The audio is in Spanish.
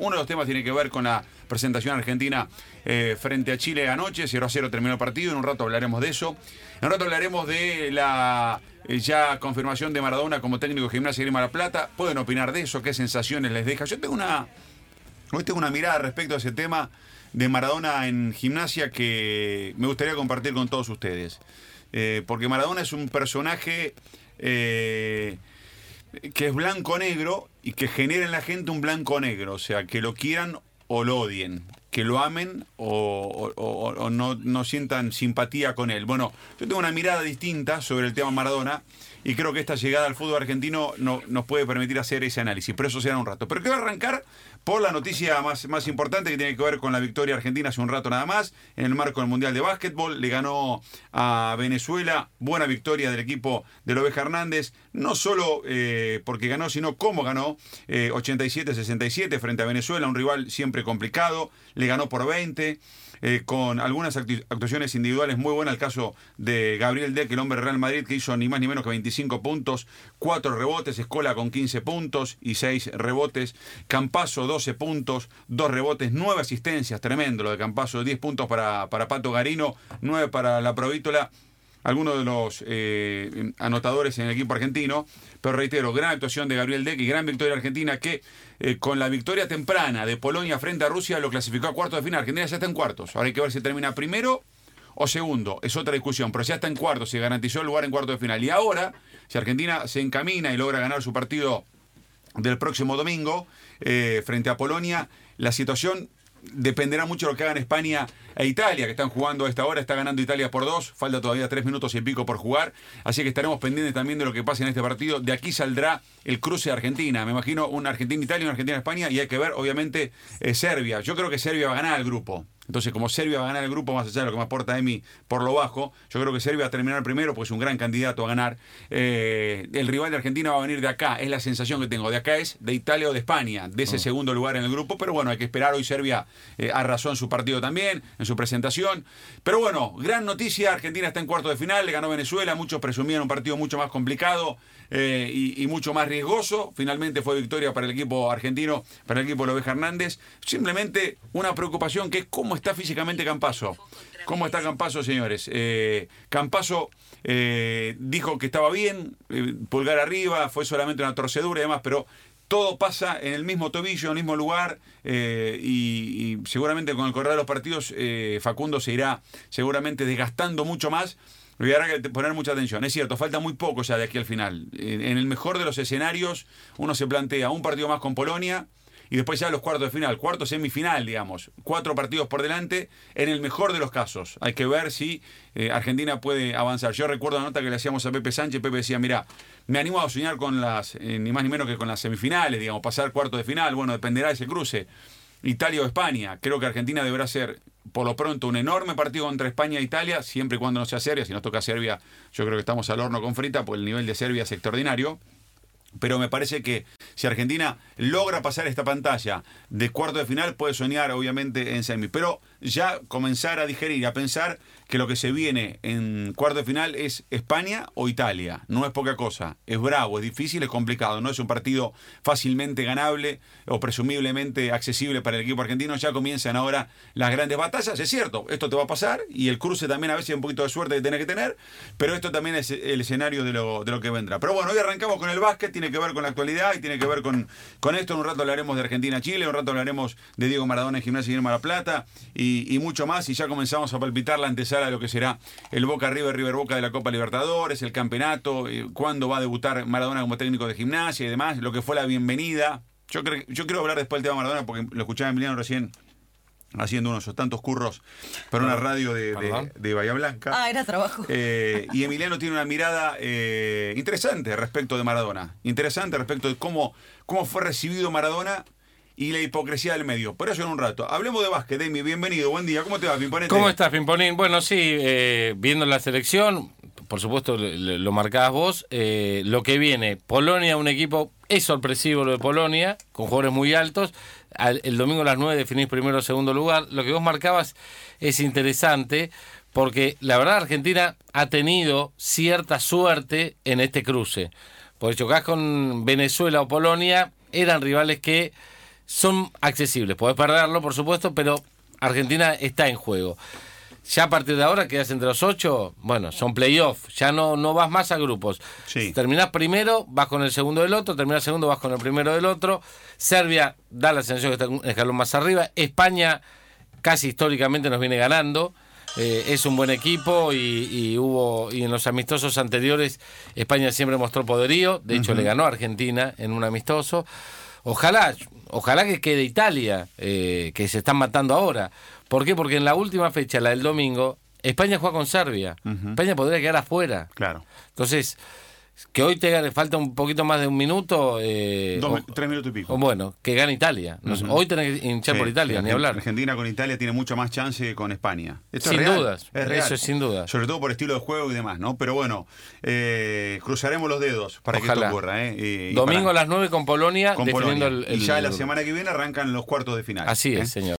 Uno de los temas tiene que ver con la presentación argentina eh, frente a Chile anoche, 0 a 0 terminó el partido, en un rato hablaremos de eso. En un rato hablaremos de la eh, ya confirmación de Maradona como técnico de Gimnasia Grima La Plata. Pueden opinar de eso, qué sensaciones les deja. Yo tengo una, hoy tengo una mirada respecto a ese tema de Maradona en Gimnasia que me gustaría compartir con todos ustedes. Eh, porque Maradona es un personaje que es blanco-negro y que genera en la gente un blanco-negro, o sea, que lo quieran o lo odien, que lo amen o, no, no, sientan simpatía con él. Bueno, yo tengo una mirada distinta sobre el tema Maradona y creo que esta llegada al fútbol argentino no, nos puede permitir hacer ese análisis, pero eso será un rato. Pero quiero arrancar por la noticia más, más importante que tiene que ver con la victoria argentina hace un rato nada más, en el marco del Mundial de Básquetbol, le ganó a Venezuela, buena victoria del equipo de Oveja Hernández, no solo eh, porque ganó, sino cómo ganó, 87-67 eh, frente a Venezuela, un rival siempre complicado, le ganó por 20. Eh, con algunas actuaciones individuales muy buenas. El caso de Gabriel Deck, el hombre Real Madrid, que hizo ni más ni menos que 25 puntos, 4 rebotes, Escola con 15 puntos y 6 rebotes, Campaso 12 puntos, 2 rebotes, 9 asistencias, tremendo lo de Campaso, 10 puntos para, para Pato Garino, 9 para la Provítola algunos de los eh, anotadores en el equipo argentino. Pero reitero, gran actuación de Gabriel Deck y gran victoria argentina que eh, con la victoria temprana de Polonia frente a Rusia lo clasificó a cuartos de final. Argentina ya está en cuartos. Ahora hay que ver si termina primero o segundo. Es otra discusión, pero ya está en cuartos, se garantizó el lugar en cuartos de final. Y ahora, si Argentina se encamina y logra ganar su partido del próximo domingo eh, frente a Polonia, la situación dependerá mucho de lo que hagan España e Italia, que están jugando a esta hora. Está ganando Italia por dos. Falta todavía tres minutos y pico por jugar. Así que estaremos pendientes también de lo que pase en este partido. De aquí saldrá el cruce de Argentina. Me imagino un Argentina-Italia, un Argentina-España. Y hay que ver, obviamente, eh, Serbia. Yo creo que Serbia va a ganar el grupo. Entonces, como Serbia va a ganar el grupo, más allá de lo que me aporta Emi por lo bajo, yo creo que Serbia va a terminar primero, porque es un gran candidato a ganar. Eh, el rival de Argentina va a venir de acá, es la sensación que tengo. De acá es de Italia o de España, de ese oh. segundo lugar en el grupo, pero bueno, hay que esperar. Hoy Serbia eh, arrasó en su partido también, en su presentación. Pero bueno, gran noticia: Argentina está en cuarto de final, le ganó Venezuela. Muchos presumían un partido mucho más complicado eh, y, mucho más riesgoso. Finalmente fue victoria para el equipo argentino, para el equipo de Hernández. Simplemente una preocupación que es cómo está físicamente Campaso? ¿Cómo está Campaso, señores? Eh, Campaso eh, dijo que estaba bien, eh, pulgar arriba, fue solamente una torcedura y demás, pero todo pasa en el mismo tobillo, en el mismo lugar, y, seguramente con el correr de los partidos Facundo se irá seguramente desgastando mucho más. Y habrá que poner mucha atención. Es cierto, falta muy poco ya de aquí al final. en el mejor de los escenarios, uno se plantea un partido más con Polonia, y después ya los cuartos de final, cuarto semifinal, digamos, cuatro partidos por delante, en el mejor de los casos. Hay que ver si eh, Argentina puede avanzar. Yo recuerdo la nota que le hacíamos a Pepe Sánchez, Pepe decía, mira, me animo a soñar con las, eh, ni más ni menos que con las semifinales, digamos, pasar cuarto de final, bueno, dependerá de ese cruce. Italia o España. Creo que Argentina deberá ser, por lo pronto, un enorme partido contra España e Italia, siempre y cuando no sea Serbia. Si nos toca Serbia, yo creo que estamos al horno con frita, pues el nivel de Serbia es extraordinario. Pero me parece que si Argentina logra pasar esta pantalla de cuarto de final, puede soñar obviamente en semi. Pero ya comenzar a digerir, a pensar que lo que se viene en cuarto de final es España o Italia. No es poca cosa. Es bravo, es difícil, es complicado. No es un partido fácilmente ganable o presumiblemente accesible para el equipo argentino. Ya comienzan ahora las grandes batallas. Es cierto, esto te va a pasar y el cruce también a veces un poquito de suerte que tenés que tener. Pero esto también es el escenario de lo, de lo que vendrá. Pero bueno, hoy arrancamos con el básquet. Tiene que ver con la actualidad y tiene que ver con, con esto. En un rato hablaremos de Argentina-Chile. Un rato hablaremos de Diego Maradona en Gimnasia y en La Plata. Y, y mucho más. Y ya comenzamos a palpitar la antesala de lo que será el Boca River, River Boca de la Copa Libertadores, el campeonato, eh, cuándo va a debutar Maradona como técnico de gimnasia y demás, lo que fue la bienvenida. Yo, creo, yo quiero hablar después del tema Maradona porque lo escuchaba Emiliano recién haciendo unos tantos curros para una radio de, Bahía Blanca. Ah, era trabajo. Eh, y Emiliano tiene una mirada eh, interesante respecto de Maradona. Interesante respecto de cómo, cómo fue recibido Maradona y la hipocresía del medio. Por eso en un rato. Hablemos de básquet, Emi. Bienvenido, buen día. ¿Cómo te va, Pimponete? ¿Cómo estás, Pimponín? Bueno, sí, eh, viendo la selección, por supuesto lo, marcabas vos. Eh, lo que viene, Polonia, un equipo, es sorpresivo lo de Polonia, con jugadores muy altos. el domingo a las 9 definís primero o segundo lugar. Lo que vos marcabas es interesante porque la verdad Argentina ha tenido cierta suerte en este cruce. Porque chocás con Venezuela o Polonia, eran rivales que son accesibles. Podés perderlo, por supuesto, pero Argentina está en juego. Ya a partir de ahora quedas entre los ocho, bueno, son playoffs, ya no, no vas más a grupos. Sí. Terminás primero, vas con el segundo del otro, terminás segundo, vas con el primero del otro. Serbia da la sensación que está un escalón más arriba. España casi históricamente nos viene ganando. Eh, es un buen equipo y, y hubo y en los amistosos anteriores España siempre mostró poderío. De hecho, le ganó a Argentina en un amistoso. Ojalá, ojalá que quede Italia, eh, que se están matando ahora. ¿Por qué? Porque en la última fecha, la del domingo, España juega con Serbia. España podría quedar afuera. Claro. Entonces, que hoy te gane, falta un poquito más de un minuto. eh, Dos, o- tres minutos y pico. o bueno, que gane Italia. Hoy tenés que hinchar Sí, por Italia, sí, ni hablar. Argentina con Italia tiene mucho más chance que con España. Esto Sin es real, dudas, es real. eso es sin duda. Sobre todo por estilo de juego y demás, ¿no? Pero bueno, eh, cruzaremos los dedos para que esto ocurra, ¿eh? Y- Domingo para- a las 9 con Polonia, con definiendo Polonia. el, el- Y ya la semana que viene arrancan los cuartos de final. Así ¿eh? es, señor.